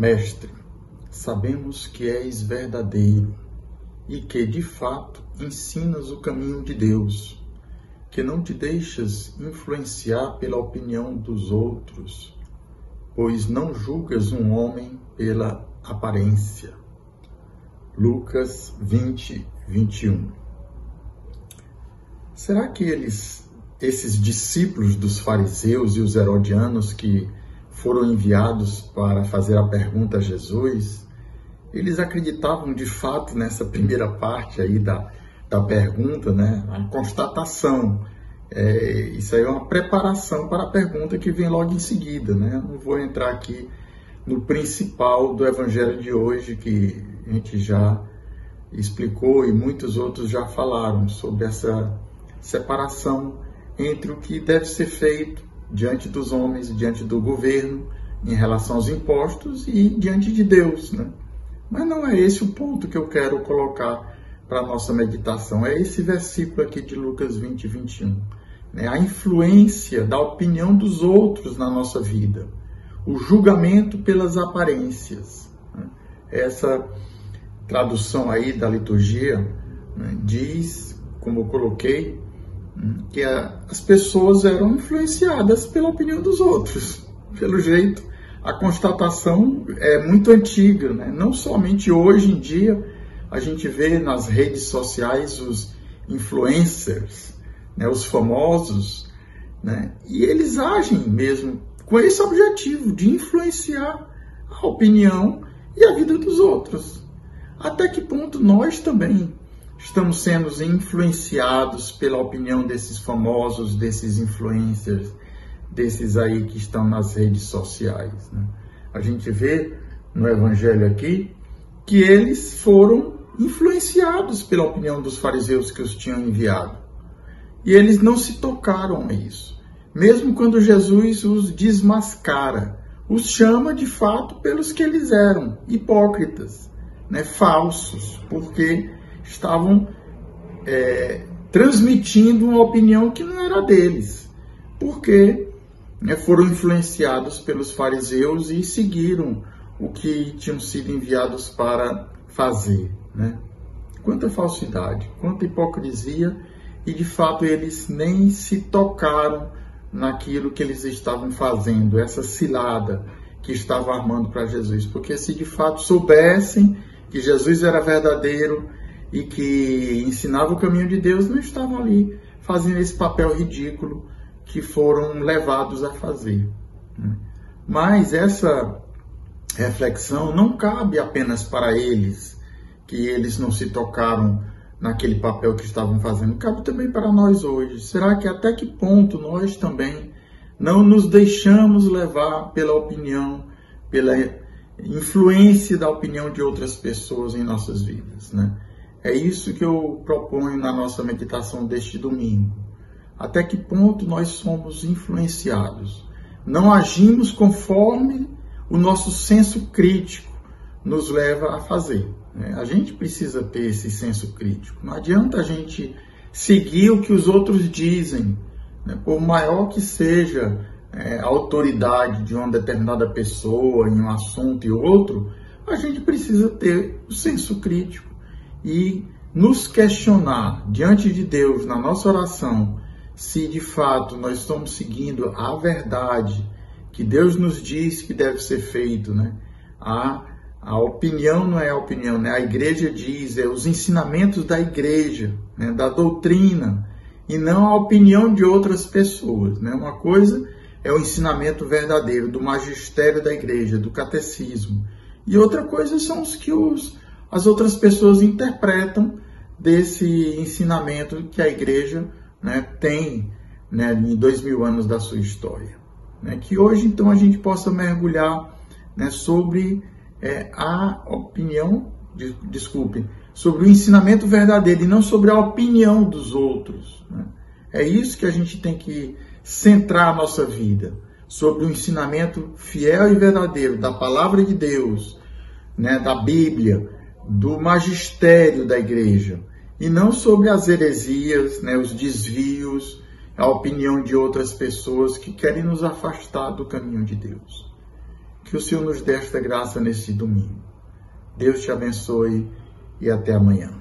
Mestre, sabemos que és verdadeiro e que, de fato, ensinas o caminho de Deus, que não te deixas influenciar pela opinião dos outros, pois não julgas um homem pela aparência. Lucas 20, 21. Será que eles, esses discípulos dos fariseus e os herodianos que foram enviados para fazer a pergunta a Jesus, eles acreditavam de fato nessa primeira parte aí da, da pergunta, né? A constatação. É, isso aí é uma preparação para a pergunta que vem logo em seguida, né? Não vou entrar aqui no principal do evangelho de hoje, que a gente já explicou e muitos outros já falaram sobre essa separação entre o que deve ser feito diante dos homens, diante do governo, em relação aos impostos e diante de Deus. Né? Mas não é esse o ponto que eu quero colocar para a nossa meditação. É esse versículo aqui de Lucas 20, 21. Né? A influência da opinião dos outros na nossa vida. O julgamento pelas aparências. Né? Essa tradução aí da liturgia né, diz, como eu coloquei, que a, as pessoas eram influenciadas pela opinião dos outros. Pelo jeito, a constatação é muito antiga, né? não somente hoje em dia, a gente vê nas redes sociais os influencers, né? os famosos, né? e eles agem mesmo com esse objetivo de influenciar a opinião e a vida dos outros. Até que ponto nós também estamos sendo influenciados pela opinião desses famosos, desses influencers, desses aí que estão nas redes sociais. Né? A gente vê no Evangelho aqui que eles foram influenciados pela opinião dos fariseus que os tinham enviado. E eles não se tocaram a isso. Mesmo quando Jesus os desmascara, os chama de fato pelos que eles eram, hipócritas, né, falsos, porque estavam é, transmitindo uma opinião que não era deles, porque né, foram influenciados pelos fariseus e seguiram o que tinham sido enviados para fazer. Né? Quanta falsidade, quanta hipocrisia, e de fato eles nem se tocaram naquilo que eles estavam fazendo, essa cilada que estava armando para Jesus, porque se de fato soubessem que Jesus era verdadeiro, e que ensinava o caminho de Deus não estavam ali fazendo esse papel ridículo que foram levados a fazer. Né? Mas essa reflexão não cabe apenas para eles, que eles não se tocaram naquele papel que estavam fazendo, cabe também para nós hoje. Será que até que ponto nós também não nos deixamos levar pela opinião, pela influência da opinião de outras pessoas em nossas vidas, né? É isso que eu proponho na nossa meditação deste domingo. Até que ponto nós somos influenciados? Não agimos conforme o nosso senso crítico nos leva a fazer. Né? A gente precisa ter esse senso crítico. Não adianta a gente seguir o que os outros dizem, né? por maior que seja é, a autoridade de uma determinada pessoa em um assunto e outro, a gente precisa ter o senso crítico e nos questionar diante de Deus na nossa oração se de fato nós estamos seguindo a verdade que Deus nos diz que deve ser feito, né? A, a opinião não é a opinião, né? A igreja diz, é os ensinamentos da igreja, né? da doutrina, e não a opinião de outras pessoas, né? Uma coisa é o ensinamento verdadeiro do magistério da igreja, do catecismo, e outra coisa são os que os as outras pessoas interpretam desse ensinamento que a igreja né, tem né, em dois mil anos da sua história. Né? Que hoje, então, a gente possa mergulhar né, sobre é, a opinião, de, desculpe, sobre o ensinamento verdadeiro e não sobre a opinião dos outros. Né? É isso que a gente tem que centrar a nossa vida, sobre o ensinamento fiel e verdadeiro da palavra de Deus, né, da Bíblia, do magistério da igreja e não sobre as heresias, né, os desvios, a opinião de outras pessoas que querem nos afastar do caminho de Deus. Que o Senhor nos dê esta graça neste domingo. Deus te abençoe e até amanhã.